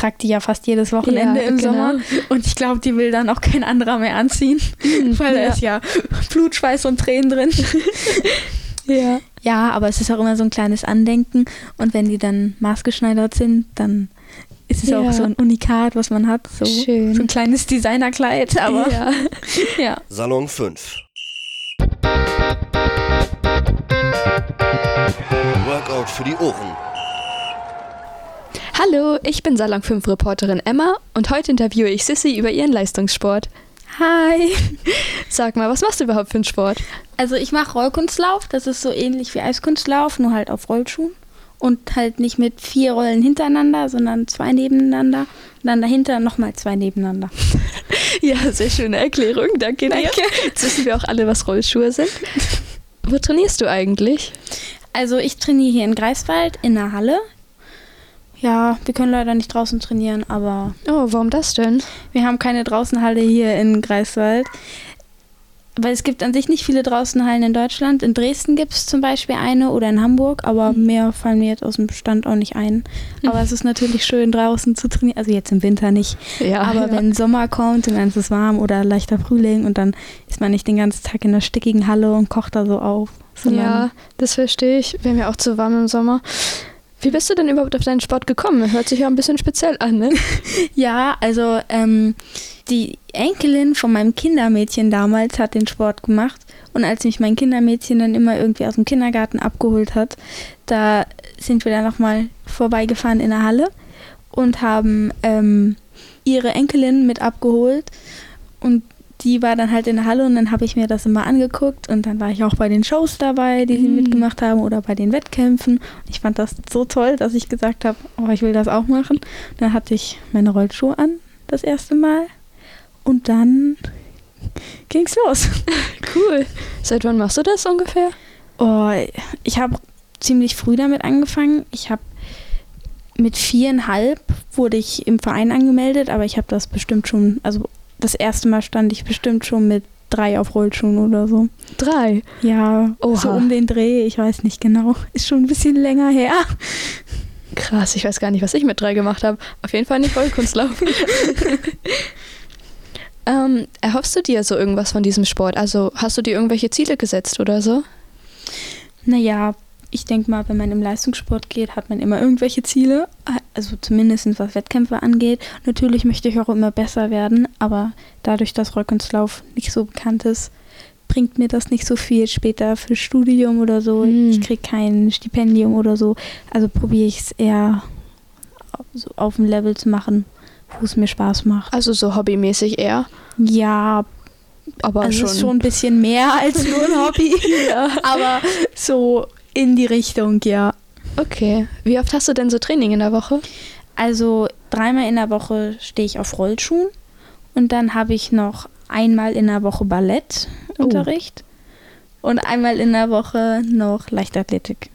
trage die ja fast jedes Wochenende Ja, im genau. Sommer. Und ich glaube, die will dann auch kein anderer mehr anziehen, weil da ja. ist ja Blut, Schweiß und Tränen drin. Ja. Ja, aber es ist auch immer so ein kleines Andenken. Und wenn die dann maßgeschneidert sind, dann ist es Ja. auch so ein Unikat, was man hat. So, Schön. so ein kleines Designerkleid. Aber ja. ja. Salon 5. Workout für die Ohren. Hallo, ich bin Salon 5 Reporterin Emma und heute interviewe ich Sissy über ihren Leistungssport. Hi. Sag mal, was machst du überhaupt für einen Sport? Also ich mache Rollkunstlauf. Das ist so ähnlich wie Eiskunstlauf, nur halt auf Rollschuhen. Und halt nicht mit vier Rollen hintereinander, sondern zwei nebeneinander. Und dann dahinter nochmal zwei nebeneinander. Ja, sehr schöne Erklärung, danke dir. Danke. Jetzt wissen wir auch alle, was Rollschuhe sind. Wo trainierst du eigentlich? Also ich trainiere hier in Greifswald in der Halle. Ja, wir können leider nicht draußen trainieren, aber Oh, warum das denn? wir haben keine Draußenhalle hier in Greifswald. Weil es gibt an sich nicht viele Draußenhallen in Deutschland. In Dresden gibt es zum Beispiel eine oder in Hamburg, aber mehr fallen mir jetzt aus dem Stand auch nicht ein. Aber es ist natürlich schön, draußen zu trainieren. Also jetzt im Winter nicht. Ja, aber ja. wenn Sommer kommt und dann ist es warm oder leichter Frühling und dann ist man nicht den ganzen Tag in der stickigen Halle und kocht da so auf. Ja, das verstehe ich. Wäre mir auch zu warm im Sommer. Wie bist du denn überhaupt auf deinen Sport gekommen? Hört sich ja ein bisschen speziell an, ne? Ja, also ähm, die Enkelin von meinem Kindermädchen damals hat den Sport gemacht. Und als mich mein Kindermädchen dann immer irgendwie aus dem Kindergarten abgeholt hat, da sind wir dann nochmal vorbeigefahren in der Halle und haben ähm, ihre Enkelin mit abgeholt. Und die war dann halt in der Halle und dann habe ich mir das immer angeguckt und dann war ich auch bei den Shows dabei, die sie Mhm. mitgemacht haben oder bei den Wettkämpfen. Und ich fand das so toll, dass ich gesagt habe, oh, ich will das auch machen. Dann hatte ich meine Rollschuhe an, das erste Mal. Und dann ging's los. Cool. Seit wann machst du das ungefähr? Oh, ich habe ziemlich früh damit angefangen. Ich habe mit viereinhalb wurde ich im Verein angemeldet, aber ich habe das bestimmt schon, also das erste Mal stand ich bestimmt schon mit drei auf Rollschuhen oder so. Drei. Ja, Oha. so um den Dreh, ich weiß nicht genau. Ist schon ein bisschen länger her. Krass, ich weiß gar nicht, was ich mit drei gemacht habe. Auf jeden Fall nicht Rollkunstlaufen. ähm, erhoffst du dir so irgendwas von diesem Sport? Also hast du dir irgendwelche Ziele gesetzt oder so? Naja, ich denke mal, wenn man im Leistungssport geht, hat man immer irgendwelche Ziele. Also zumindest was Wettkämpfe angeht. Natürlich möchte ich auch immer besser werden, aber dadurch, dass Rollkunstlauf nicht so bekannt ist, bringt mir das nicht so viel später für Studium oder so. Hm. Ich kriege kein Stipendium oder so. Also probiere ich es eher so auf dem Level zu machen, wo es mir Spaß macht. Also so hobbymäßig eher. Ja, Aber also schon. es ist schon ein bisschen mehr als nur ein Hobby. Aber so in die Richtung, ja. Okay. Wie oft hast du denn so Training in der Woche? Also dreimal in der Woche stehe ich auf Rollschuhen und dann habe ich noch einmal in der Woche Ballettunterricht und einmal in der Woche noch Leichtathletik.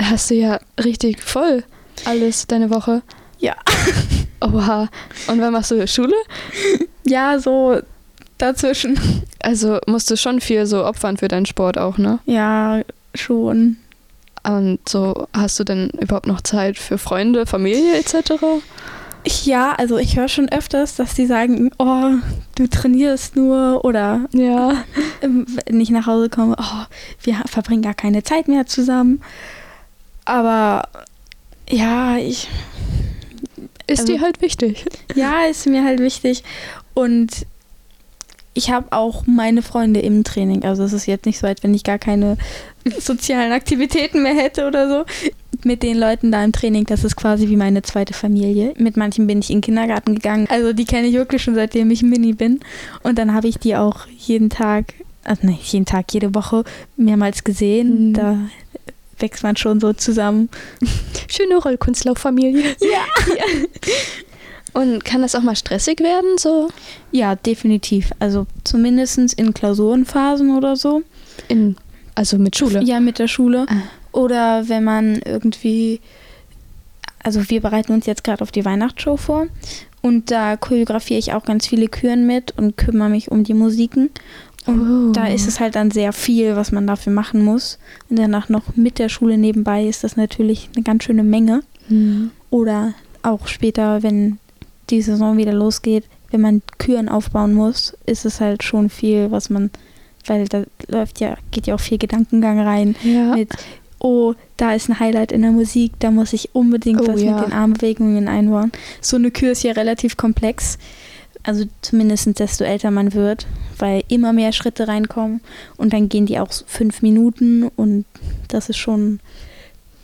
Hast du ja richtig voll alles deine Woche. Ja. Oha. Und wann machst du Schule? Ja, so dazwischen. Also musst du schon viel so opfern für deinen Sport auch, ne? Ja, schon. Und so hast du denn überhaupt noch Zeit für Freunde, Familie etc.? Ja, also ich höre schon öfters, dass die sagen, oh, du trainierst nur oder Ja. wenn ich nach Hause komme, oh, wir verbringen gar keine Zeit mehr zusammen. Aber ja, ich, Ist Also- dir halt wichtig. ja, ist mir halt wichtig. Und ich habe auch meine Freunde im Training. Also es ist jetzt nicht so, als wenn ich gar keine sozialen Aktivitäten mehr hätte oder so. Mit den Leuten da im Training, das ist quasi wie meine zweite Familie. Mit manchen bin ich in den Kindergarten gegangen. Also die kenne ich wirklich schon seitdem ich Mini bin. Und dann habe ich die auch jeden Tag, also nicht jeden Tag, jede Woche mehrmals gesehen. Mhm. Da wächst man schon so zusammen. Schöne Rollkunstlauffamilie. Ja. Und kann das auch mal stressig werden? So Ja, definitiv. Also zumindest in Klausurenphasen oder so. in, also mit Schule. Ja, mit der Schule. Ah. Oder wenn man irgendwie, also wir bereiten uns jetzt gerade auf die Weihnachtsshow vor und da choreografiere ich auch ganz viele Küren mit und kümmere mich um die Musiken. Und Oh. da ist es halt dann sehr viel, was man dafür machen muss. Und danach noch mit der Schule nebenbei ist das natürlich eine ganz schöne Menge. Mhm. Oder auch später, wenn die Saison wieder losgeht, wenn man Küren aufbauen muss, ist es halt schon viel, was man, weil da läuft ja, geht ja auch viel Gedankengang rein Ja. mit, oh, da ist ein Highlight in der Musik, da muss ich unbedingt Oh, was ja. mit den Armbewegungen einbauen. So eine Kür ist ja relativ komplex. Also zumindest desto älter man wird, weil immer mehr Schritte reinkommen und dann gehen die auch fünf Minuten und das ist schon,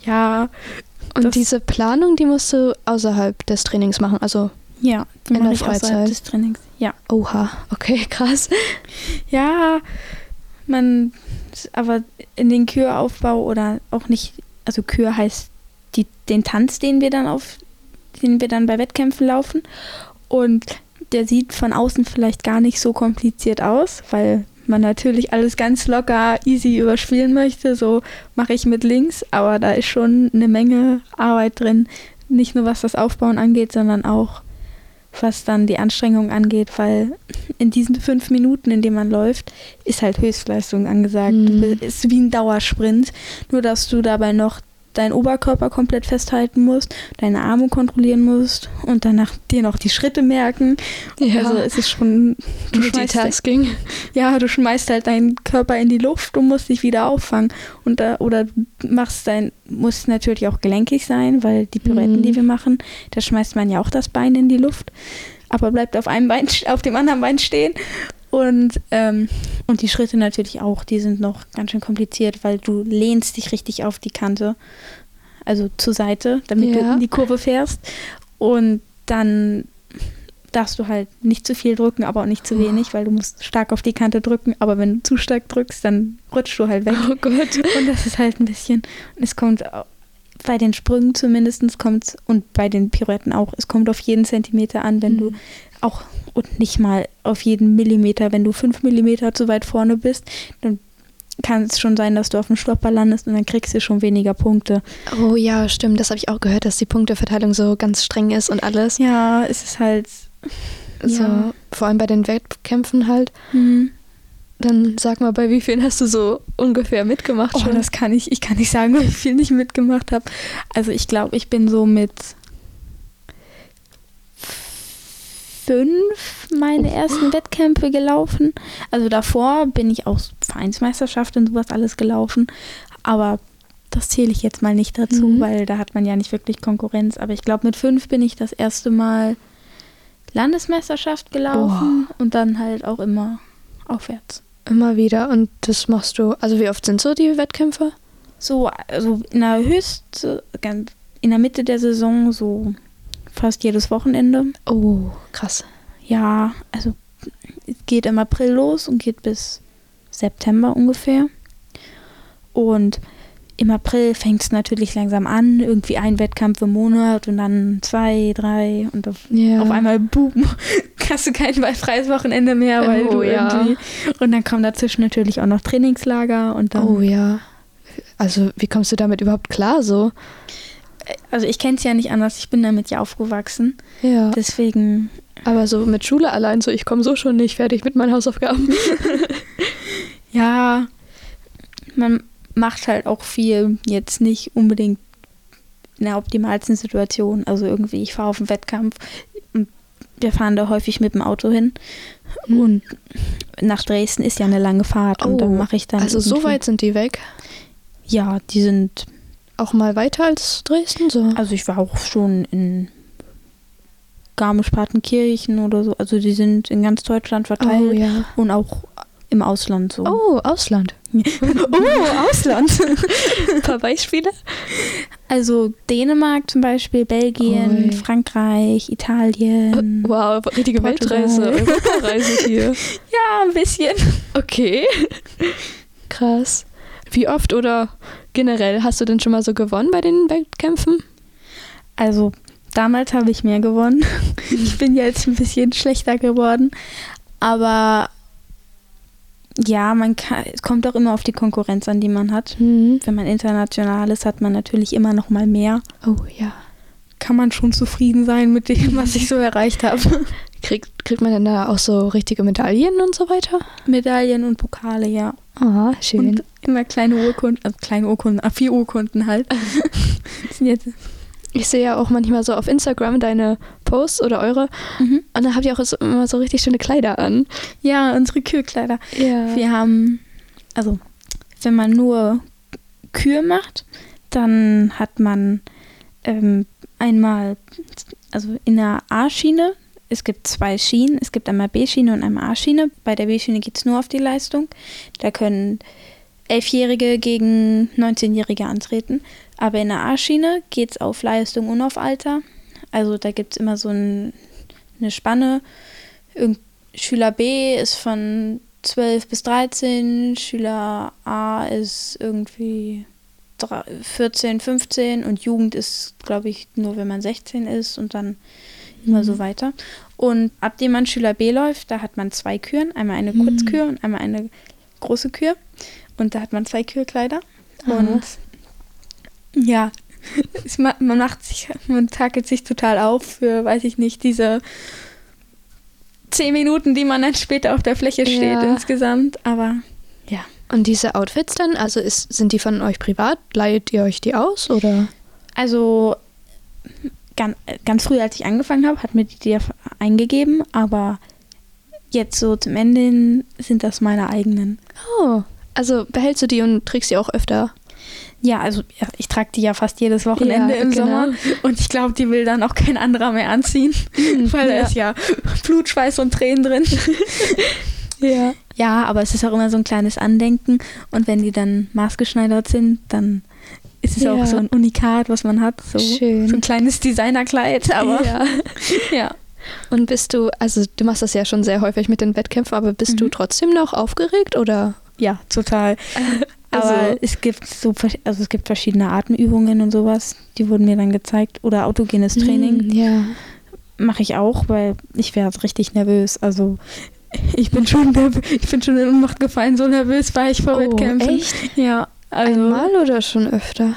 ja, Und diese Planung, die musst du außerhalb des Trainings machen. Also, ja, die In der Freizeit? des Trainings. Ja. oha, okay, krass. Ja, man, aber in den Küraufbau oder auch nicht, also Kür heißt die, den Tanz, den wir dann auf, den wir dann bei Wettkämpfen laufen. Und der sieht von außen vielleicht gar nicht so kompliziert aus, weil man natürlich alles ganz locker, easy überspielen möchte. So mache ich mit links, aber da ist schon eine Menge Arbeit drin. Nicht nur was das Aufbauen angeht, sondern auch was dann die Anstrengung angeht, weil in diesen fünf Minuten, in denen man läuft, ist halt Höchstleistung angesagt. Mhm. Ist wie ein Dauersprint, nur dass du dabei noch deinen Oberkörper komplett festhalten musst, deine Arme kontrollieren musst und danach dir noch die Schritte merken. Ja. Also es ist schon, du schmeißt, Multitasking. ja, du schmeißt halt deinen Körper in die Luft und musst dich wieder auffangen. Und da, oder du machst dein, muss natürlich auch gelenkig sein, weil die Pirouetten, Mhm. die wir machen, da schmeißt man ja auch das Bein in die Luft, aber bleibt auf einem Bein, auf dem anderen Bein stehen. Und, ähm, und die Schritte natürlich auch, die sind noch ganz schön kompliziert, weil du lehnst dich richtig auf die Kante, also zur Seite, damit du Ja. in die Kurve fährst. Und dann darfst du halt nicht zu viel drücken, aber auch nicht zu wenig, weil du musst stark auf die Kante drücken. Aber wenn du zu stark drückst, dann rutscht du halt weg. Oh Gott. Und das ist halt ein bisschen, es kommt bei den Sprüngen zumindest kommt und bei den Pirouetten auch, es kommt auf jeden Zentimeter an, wenn du Mhm. Auch und nicht mal auf jeden Millimeter, wenn du fünf Millimeter zu weit vorne bist, dann kann es schon sein, dass du auf dem Stopper landest und dann kriegst du schon weniger Punkte. Oh ja, stimmt. Das habe ich auch gehört, dass die Punkteverteilung so ganz streng ist und alles. Ja, es ist halt. So, Ja. vor allem bei den Wettkämpfen halt. Hm. Dann sag mal, bei wie vielen hast du so ungefähr mitgemacht Oh, schon? das kann ich, ich kann nicht sagen, ich viel nicht mitgemacht habe. Also ich glaube, ich bin so mit fünf meine ersten Wettkämpfe gelaufen. Also davor bin ich auch Vereinsmeisterschaft und sowas alles gelaufen. Aber das zähle ich jetzt mal nicht dazu, Mhm. weil da hat man ja nicht wirklich Konkurrenz. Aber ich glaube, mit fünf bin ich das erste Mal Landesmeisterschaft gelaufen und dann halt auch immer aufwärts. Immer wieder. Und das machst du. Also wie oft sind so die Wettkämpfe? So, also in der Höchst, in der Mitte der Saison so fast jedes Wochenende. Oh, krass. Ja, also es geht im April los und geht bis September ungefähr. Und im April fängt es natürlich langsam an, irgendwie ein Wettkampf im Monat und dann zwei, drei und auf, Ja. auf einmal boom, hast du kein freies Wochenende mehr, weil Oh, du ja. irgendwie und dann kommen dazwischen natürlich auch noch Trainingslager und dann Oh ja. Also wie kommst du damit überhaupt klar so? Also ich kenne es ja nicht anders, ich bin damit ja aufgewachsen. Ja. Deswegen, Aber so mit Schule allein so, ich komme so schon nicht fertig mit meinen Hausaufgaben. ja, man macht halt auch viel jetzt nicht unbedingt in der optimalsten Situation. Also irgendwie, ich fahre auf einen Wettkampf und wir fahren da häufig mit dem Auto hin. Und nach Dresden ist ja eine lange Fahrt und dann mache ich dann. Also so weit sind die weg. Ja, die sind. Auch mal weiter als Dresden so. Also ich war auch schon in Garmisch-Partenkirchen oder so. Also die sind in ganz Deutschland verteilt Oh ja. und auch im Ausland so. Oh, Ausland. oh Ausland. Ein paar Beispiele? Also Dänemark zum Beispiel, Belgien, Ui. Frankreich, Italien. Wow, richtige Portugal. Weltreise, Europareise hier. Ja, ein bisschen. Okay. Krass. Wie oft oder generell hast du denn schon mal so gewonnen bei den Wettkämpfen? Also damals habe ich mehr gewonnen. Ich bin jetzt ein bisschen schlechter geworden. Aber ja, man kann, es kommt auch immer auf die Konkurrenz an, die man hat. Mhm. Wenn man international ist, hat man natürlich immer noch mal mehr. Oh ja. Kann man schon zufrieden sein mit dem, was ich so erreicht habe. Kriegt, kriegt man denn da auch so richtige Medaillen und so weiter? Medaillen und Pokale, ja. Ah, schön. Und immer kleine Urkunden, also kleine Urkunden, A4-Urkunden halt. Das sind jetzt ich sehe ja auch manchmal so auf Instagram deine Posts oder eure. Mhm. Und da habt ihr auch so, immer so richtig schöne Kleider an. Ja, unsere Kühlkleider. Ja. Wir haben, also wenn man nur Kühe macht, dann hat man ähm, einmal, also in der A-Schiene, es gibt zwei Schienen, es gibt einmal B-Schiene und einmal A-Schiene. Bei der B-Schiene geht es nur auf die Leistung. Da können Elfjährige gegen 19-Jährige antreten. Aber in der A-Schiene geht es auf Leistung und auf Alter. Also da gibt es immer so ein, eine Spanne. Irgend Schüler B ist von 12 bis 13, Schüler A ist irgendwie drei- 14, 15 und Jugend ist, glaube ich, nur wenn man 16 ist und dann immer so weiter. Und ab dem man Schüler B läuft, da hat man zwei Küren, einmal eine Kurzkür und einmal eine große Kür. Und da hat man zwei Kürkleider. Und ja, es, ma- man macht sich, man takelt sich total auf für, weiß ich nicht, diese zehn Minuten, die man dann später auf der Fläche steht Ja. insgesamt. Aber ja. Und diese Outfits dann, also ist, sind die von euch privat? Leiht ihr euch die aus oder? Also ganz, ganz früh, als ich angefangen habe, hat mir die DF eingegeben, aber jetzt so zum Ende hin sind das meine eigenen. Oh, also behältst du die und trägst die auch öfter? Ja, also ich trage die ja fast jedes Wochenende Ja, im genau. Sommer und ich glaube, die will dann auch kein anderer mehr anziehen, weil da ja. ist ja Blut, Schweiß und Tränen drin. Ja. Ja, aber es ist auch immer so ein kleines Andenken und wenn die dann maßgeschneidert sind, dann ist es Ja. auch so ein Unikat, was man hat, so, Schön. so ein kleines Designerkleid, aber ja. ja. Und bist du, also du machst das ja schon sehr häufig mit den Wettkämpfen, aber bist du Mhm. trotzdem noch aufgeregt oder? Ja, total. Aber Also- es gibt so also es gibt verschiedene Atemübungen und sowas, die wurden mir dann gezeigt. Oder autogenes Training Hm, Ja. mache ich auch, weil ich wäre richtig nervös. Also ich bin schon ich bin schon in Ohnmacht gefallen, so nervös war ich vor Oh, Wettkämpfen. echt? Ja, also Einmal oder schon öfter?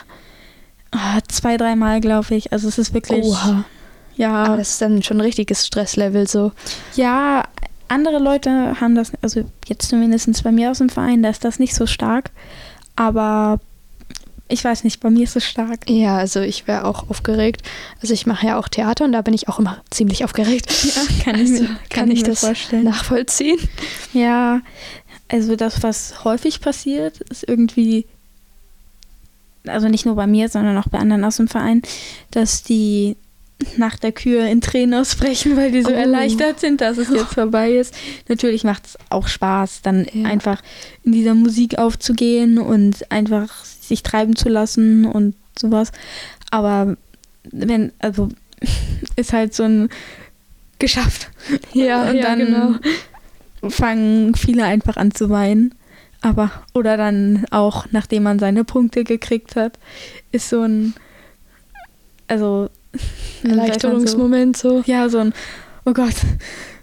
ah, zwei, dreimal glaube ich. Also es ist wirklich Oha. ja, Aber das ist dann schon ein richtiges Stresslevel so. ja. Andere Leute haben das, also jetzt zumindest bei mir aus dem Verein, da ist das nicht so stark. Aber ich weiß nicht, bei mir ist es stark. Ja, also ich wäre auch aufgeregt. Also ich mache ja auch Theater und da bin ich auch immer ziemlich aufgeregt. Ja, kann ich also, mir- kann, kann ich ich das vorstellen. nachvollziehen. Ja, also das, was häufig passiert, ist irgendwie, also nicht nur bei mir, sondern auch bei anderen aus dem Verein, dass die nach der Kür in Tränen ausbrechen, weil die so Oh. erleichtert sind, dass es jetzt vorbei ist. Natürlich macht es auch Spaß, dann Ja. einfach in dieser Musik aufzugehen und einfach sich treiben zu lassen und sowas. Aber wenn, also ist halt so ein geschafft. Ja, und ja, dann genau. fangen viele einfach an zu weinen. Aber, oder dann auch, nachdem man seine Punkte gekriegt hat, ist so ein, also, man Erleichterungsmoment so. So, ja, so ein, oh Gott,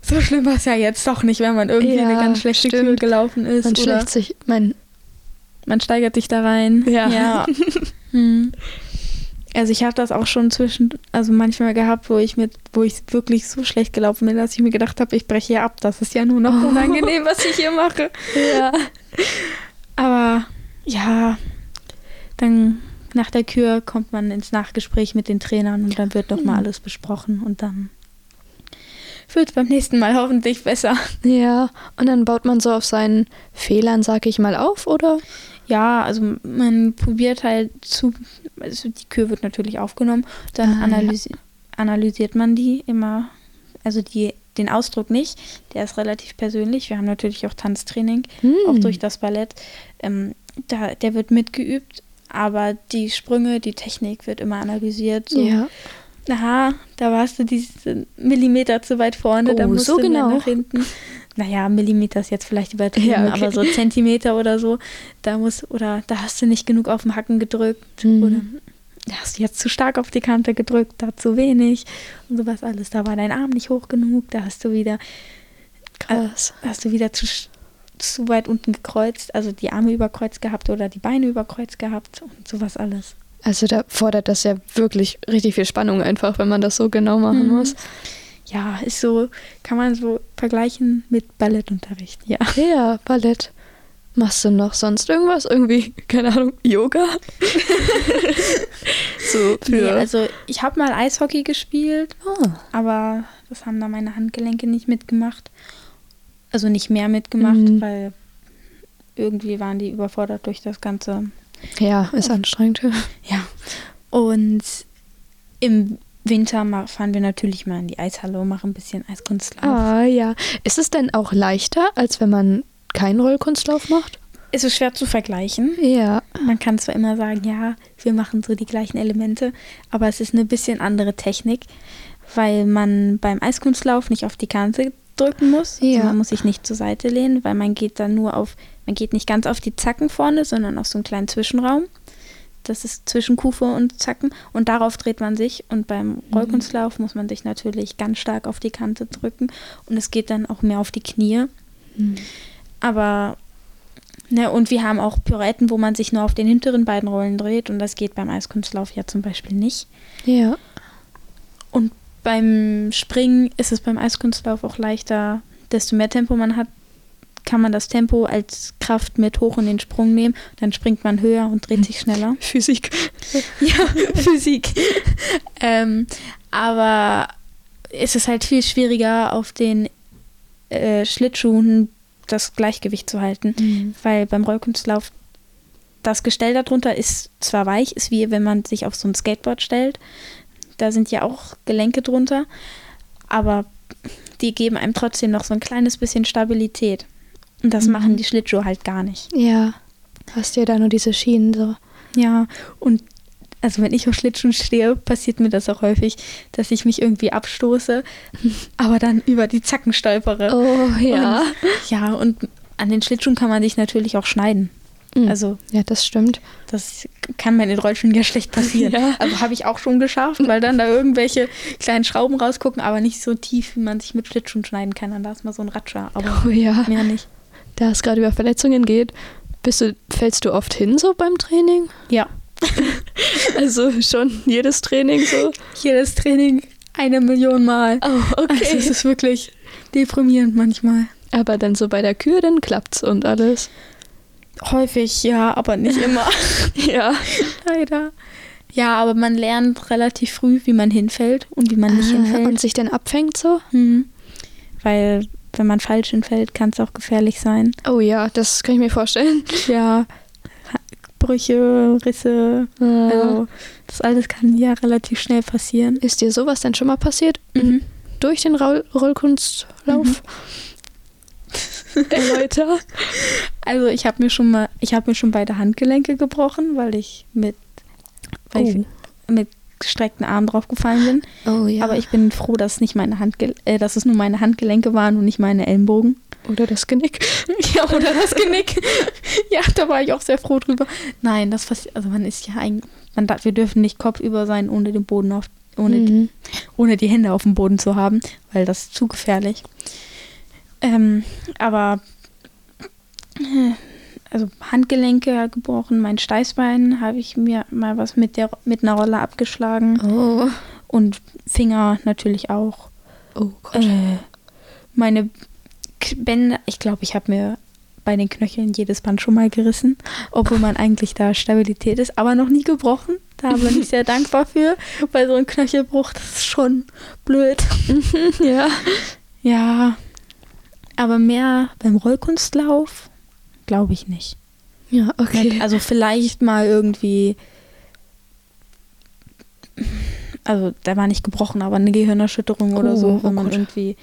so schlimm war es ja jetzt doch nicht, wenn man irgendwie Ja, eine ganz schlechte stimmt. Gelaufen ist. Man oder sich, mein, man steigert sich da rein. Ja. ja. hm. Also ich habe das auch schon zwischen, also manchmal gehabt, wo ich mit, wo ich wirklich so schlecht gelaufen bin, dass ich mir gedacht habe, ich breche hier ab. Das ist ja nur noch Oh. unangenehm, was ich hier mache. ja. Aber ja, dann nach der Kür kommt man ins Nachgespräch mit den Trainern und dann wird noch mal alles besprochen und dann wird es beim nächsten Mal hoffentlich besser. Ja, und dann baut man so auf seinen Fehlern, sag ich mal, auf, oder? Ja, also man probiert halt zu, also die Kür wird natürlich aufgenommen, dann Ah, ja. analysi analysiert man die immer, also die, den Ausdruck nicht, der ist relativ persönlich. Wir haben natürlich auch Tanztraining, auch Hm. durch das Ballett. Ähm, da, der wird mitgeübt, aber die Sprünge, die Technik wird immer analysiert. So, Ja. aha, da warst du diesen Millimeter zu weit vorne, da Oh, musst so du genau. nach hinten. Naja, Millimeter ist jetzt vielleicht übertrieben, Ja, okay. aber so Zentimeter oder so, da muss, oder da hast du nicht genug auf den Hacken gedrückt Mhm. oder da hast du jetzt zu stark auf die Kante gedrückt, da zu wenig und sowas alles. Da war dein Arm nicht hoch genug, da hast du wieder, Krass. hast du wieder zu, zu weit unten gekreuzt, also die Arme überkreuzt gehabt oder die Beine überkreuzt gehabt und sowas alles. Also da fordert das ja wirklich richtig viel Spannung einfach, wenn man das so genau machen Mhm. muss. Ja, ist so, kann man so vergleichen mit Ballettunterricht, ja. Ja, Ballett. Machst du noch sonst irgendwas? Irgendwie, keine Ahnung, Yoga? so für. Nee, also ich habe mal Eishockey gespielt, Ah. aber das haben da meine Handgelenke nicht mitgemacht. Also nicht mehr mitgemacht, Mhm. weil irgendwie waren die überfordert durch das Ganze. Ja, ist anstrengend. Ja. Und im Winter fahren wir natürlich mal in die Eishalle und machen ein bisschen Eiskunstlauf. Ah, ja. Ist es denn auch leichter, als wenn man keinen Rollkunstlauf macht? Es ist schwer zu vergleichen. Ja. Man kann zwar immer sagen, ja, wir machen so die gleichen Elemente, aber es ist eine bisschen andere Technik, weil man beim Eiskunstlauf nicht auf die Kante drücken muss. Also Ja. man muss sich nicht zur Seite lehnen, weil man geht dann nur auf, man geht nicht ganz auf die Zacken vorne, sondern auf so einen kleinen Zwischenraum. Das ist zwischen Kufe und Zacken. Und darauf dreht man sich. Und beim Rollkunstlauf muss man sich natürlich ganz stark auf die Kante drücken. Und es geht dann auch mehr auf die Knie. Aber, ne, und wir haben auch Pirouetten, wo man sich nur auf den hinteren beiden Rollen dreht. Und das geht beim Eiskunstlauf ja zum Beispiel nicht. Ja. Und beim Springen ist es beim Eiskunstlauf auch leichter, desto mehr Tempo man hat, kann man das Tempo als Kraft mit hoch in den Sprung nehmen. Dann springt man höher und dreht sich schneller. Physik. ja, Physik. ähm, aber es ist halt viel schwieriger, auf den äh, Schlittschuhen das Gleichgewicht zu halten. Mhm. Weil beim Rollkunstlauf das Gestell darunter ist zwar weich, ist wie wenn man sich auf so ein Skateboard stellt. Da sind ja auch Gelenke drunter, aber die geben einem trotzdem noch so ein kleines bisschen Stabilität. Und das Mhm. machen die Schlittschuhe halt gar nicht. Ja. Hast ja da nur diese Schienen so. Ja, und also wenn ich auf Schlittschuhen stehe, passiert mir das auch häufig, dass ich mich irgendwie abstoße, aber dann über die Zacken stolpere. Oh, ja. Und, ja, und an den Schlittschuhen kann man sich natürlich auch schneiden. Mhm. Also Ja, das stimmt. das kann bei den Rollschuhen ja schlecht passieren. Ja. Also habe ich auch schon geschafft, weil dann da irgendwelche kleinen Schrauben rausgucken, aber nicht so tief, wie man sich mit Schlittschuhen schneiden kann. Dann da ist mal so ein Ratscher, aber Oh ja. mehr nicht. Da es gerade über Verletzungen geht, bist du, fällst du oft hin so beim Training? Ja, Also schon jedes Training so? jedes Training eine Million Mal. Oh, Also es ist wirklich deprimierend manchmal. Aber dann so bei der Kür, dann klappt's und alles. Häufig, ja, aber nicht immer. Ja. Leider. Ja, aber man lernt relativ früh, wie man hinfällt und wie man nicht hinfällt. Ah, und sich dann abfängt so? Mhm. Weil, wenn man falsch hinfällt, kann es auch gefährlich sein. Oh ja, das kann ich mir vorstellen. Ja, Brüche, Risse, Also, also das alles kann ja relativ schnell passieren. ist dir sowas denn schon mal passiert? Mhm. Durch den Roll Rollkunstlauf? Erläuter. Also ich habe mir schon mal, ich habe mir schon beide Handgelenke gebrochen, weil ich mit, weil Oh. ich mit gestreckten Armen draufgefallen bin. Oh ja. Aber ich bin froh, dass nicht meine Handgel äh, dass es nur meine Handgelenke waren und nicht meine Ellenbogen. Oder das Genick. Ja, oder das Genick. ja, da war ich auch sehr froh drüber. Nein, das passiert, also man ist ja eigentlich, man darf, wir dürfen nicht kopfüber sein, ohne den Boden auf, ohne, Mhm. ohne die Hände auf dem Boden zu haben, weil das ist zu gefährlich. Ähm, aber äh, also Handgelenke gebrochen, mein Steißbein habe ich mir mal was mit der mit einer Rolle abgeschlagen Oh. und Finger natürlich auch. Oh Gott. Äh, meine Bänder, ich glaube, ich habe mir bei den Knöcheln jedes Band schon mal gerissen, obwohl man eigentlich da Stabilität ist, aber noch nie gebrochen. Da bin ich sehr dankbar für, weil so ein Knöchelbruch, das ist schon blöd. ja. Ja, aber mehr beim Rollkunstlauf glaube ich nicht. Ja, okay. Also vielleicht mal irgendwie, also der war nicht gebrochen, aber eine Gehirnerschütterung oder Oh, so, oh wenn man Gott. irgendwie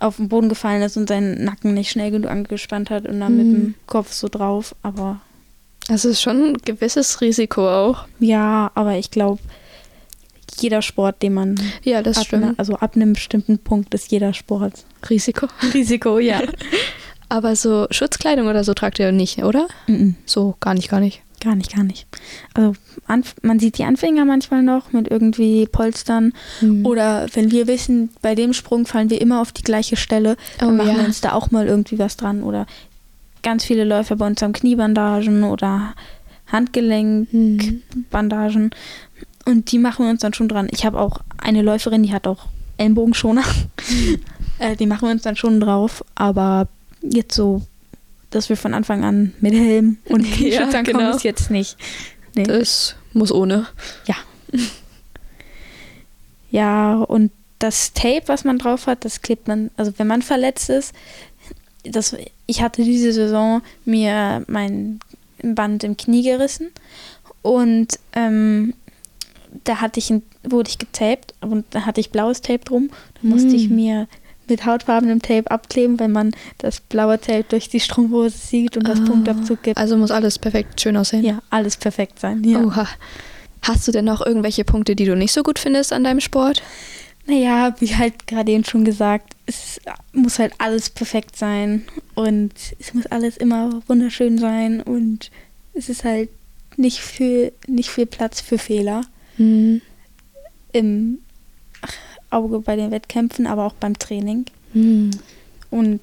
auf den Boden gefallen ist und seinen Nacken nicht schnell genug angespannt hat und dann mit Mhm. dem Kopf so drauf. Aber Das ist schon ein gewisses Risiko auch. ja, aber ich glaube, jeder Sport, den man Ja, das ab, stimmt. also ab einem bestimmten Punkt ist jeder Sport Risiko. Risiko, ja. Aber so Schutzkleidung oder so tragt ihr nicht, oder? Mhm. So, gar nicht, gar nicht. Gar nicht, gar nicht. Also man sieht die Anfänger manchmal noch mit irgendwie Polstern. Mhm. Oder wenn wir wissen, bei dem Sprung fallen wir immer auf die gleiche Stelle, dann Oh, machen ja. wir uns da auch mal irgendwie was dran. Oder ganz viele Läufer bei uns haben Kniebandagen oder Handgelenkbandagen. Mhm. Und die machen wir uns dann schon dran. Ich habe auch eine Läuferin, die hat auch Ellenbogenschoner. äh, die machen wir uns dann schon drauf. Aber jetzt so dass wir von Anfang an mit Helm und Ja, Schützern kommen, genau. ist jetzt nicht. Nee. Das muss ohne. Ja, und das Tape, was man drauf hat, das klebt man, also wenn man verletzt ist, das, ich hatte diese Saison mir mein Band im Knie gerissen und ähm, da hatte ich wurde ich getaped und da hatte ich blaues Tape drum. Da musste ich Mm. mir mit hautfarbenem Tape abkleben, wenn man das blaue Tape durch die Strumpfhose sieht und das Ah, Punktabzug gibt. Also muss alles perfekt schön aussehen. Ja, alles perfekt sein. Ja. Oha. Hast du denn noch irgendwelche Punkte, die du nicht so gut findest an deinem Sport? Naja, wie halt gerade eben schon gesagt, es muss halt alles perfekt sein und es muss alles immer wunderschön sein und es ist halt nicht viel, nicht viel Platz für Fehler Hm. im Auge bei den Wettkämpfen, aber auch beim Training. Hm. Und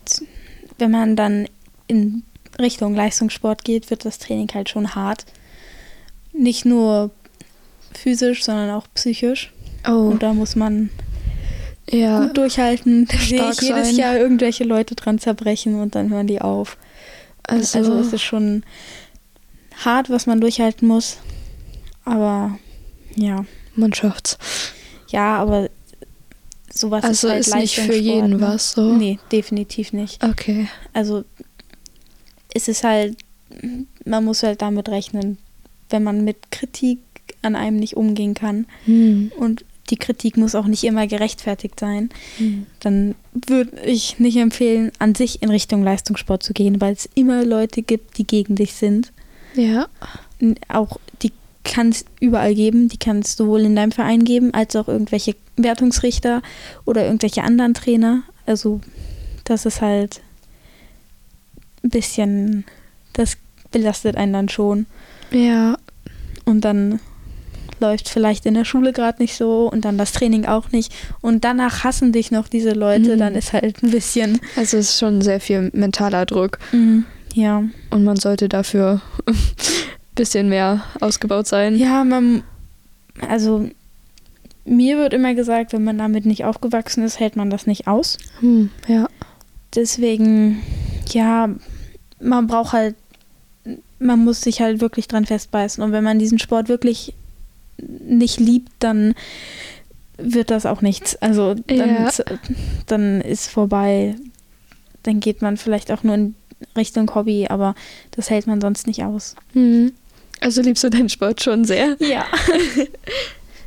wenn man dann in Richtung Leistungssport geht, wird das Training halt schon hart. Nicht nur physisch, sondern auch psychisch. Oh, Und da muss man ja. gut durchhalten. Da sehe ich jedes sein. Jahr irgendwelche Leute dran zerbrechen und dann hören die auf. Also, Also, es ist schon hart, was man durchhalten muss. Aber ja, man schafft's. ja, aber sowas Also ist halt ist nicht für Leistungssport, jeden ne? was so. Nee, definitiv nicht. Okay. Also es ist halt, man muss halt damit rechnen, wenn man mit Kritik an einem nicht umgehen kann Hm. und die Kritik muss auch nicht immer gerechtfertigt sein, Hm. dann würde ich nicht empfehlen, an sich in Richtung Leistungssport zu gehen, weil es immer Leute gibt, die gegen dich sind. Ja. Auch die kann es überall geben, die kann es sowohl in deinem Verein geben, als auch irgendwelche Wertungsrichter oder irgendwelche anderen Trainer. Also das ist halt ein bisschen, das belastet einen dann schon. Ja. Und dann läuft vielleicht in der Schule gerade nicht so und dann das Training auch nicht. Und danach hassen dich noch diese Leute, Mhm. dann ist halt ein bisschen, Also es ist schon sehr viel mentaler Druck ja. und man sollte dafür ein bisschen mehr ausgebaut sein. Ja, man, also mir wird immer gesagt, wenn man damit nicht aufgewachsen ist, hält man das nicht aus. Hm. Ja. Deswegen, ja, man braucht halt, man muss sich halt wirklich dran festbeißen. Und wenn man diesen Sport wirklich nicht liebt, dann wird das auch nichts. Also dann, Ja. dann ist vorbei. Dann geht man vielleicht auch nur in Richtung Hobby, aber das hält man sonst nicht aus. Hm. Also liebst du deinen Sport schon sehr? Ja.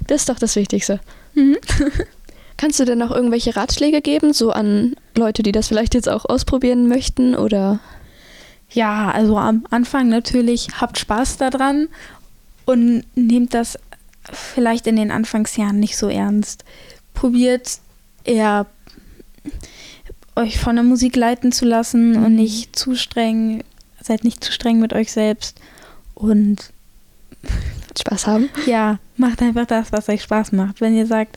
Das ist doch das Wichtigste. Mhm. Kannst du denn noch irgendwelche Ratschläge geben, so an Leute, die das vielleicht jetzt auch ausprobieren möchten? Oder Ja, also am Anfang natürlich habt Spaß daran und nehmt das vielleicht in den Anfangsjahren nicht so ernst. Probiert eher euch von der Musik leiten zu lassen und Mhm. nicht zu streng, seid nicht zu streng mit euch selbst und Spaß haben? ja, macht einfach das, was euch Spaß macht. Wenn ihr sagt,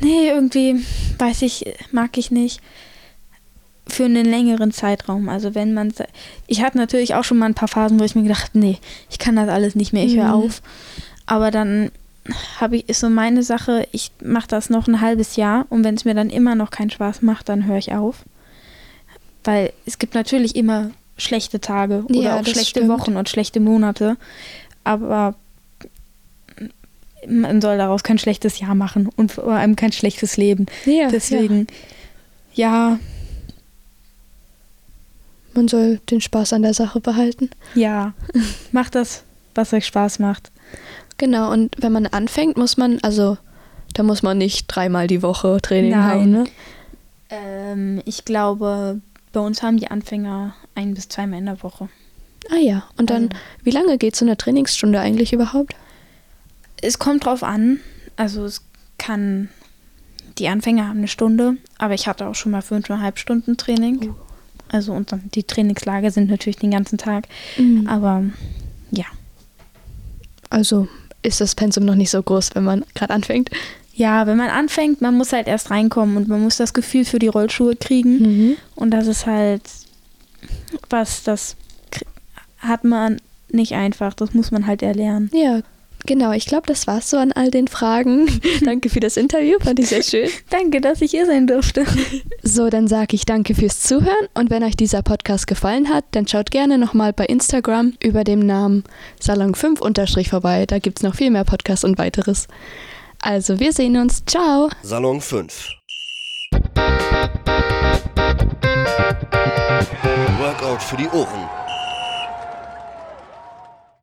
nee, irgendwie weiß ich, mag ich nicht, für einen längeren Zeitraum. Also wenn man, ich hatte natürlich auch schon mal ein paar Phasen, wo ich mir gedacht, nee, ich kann das alles nicht mehr, ich höre Mhm. auf. Aber dann habe ich, ist so meine Sache, ich mache das noch ein halbes Jahr und wenn es mir dann immer noch keinen Spaß macht, dann höre ich auf. Weil es gibt natürlich immer schlechte Tage oder Ja, auch schlechte stimmt. Wochen und schlechte Monate. Aber man soll daraus kein schlechtes Jahr machen und vor allem kein schlechtes Leben. Ja. Deswegen, ja, Man soll den Spaß an der Sache behalten. ja, macht das, was euch Spaß macht. Genau, und wenn man anfängt, muss man, also da muss man nicht dreimal die Woche Training Nein. haben, ne? Ähm, ich glaube, bei uns haben die Anfänger ein bis zweimal in der Woche. Ah ja, und dann, Also- wie lange geht so eine Trainingsstunde eigentlich überhaupt? Es kommt drauf an. Also es kann, die Anfänger haben eine Stunde, aber ich hatte auch schon mal fünfeinhalb Stunden Training. Also und dann die Trainingslager sind natürlich den ganzen Tag. Mhm. Aber ja. Also ist das Pensum noch nicht so groß, wenn man gerade anfängt. Ja, wenn man anfängt, man muss halt erst reinkommen und man muss das Gefühl für die Rollschuhe kriegen. Mhm. Und das ist halt was, das hat man nicht einfach. Das muss man halt erlernen. Ja, Genau, ich glaube, das war's so an all den Fragen. danke für das Interview, fand ich sehr schön. Danke, dass ich hier sein durfte. So, dann sage ich danke fürs Zuhören und wenn euch dieser Podcast gefallen hat, dann schaut gerne nochmal bei Instagram über dem Namen Salon5 unterstrich vorbei. Da gibt's noch viel mehr Podcasts und weiteres. Also, wir sehen uns. Ciao. Salon 5. Workout für die Ohren.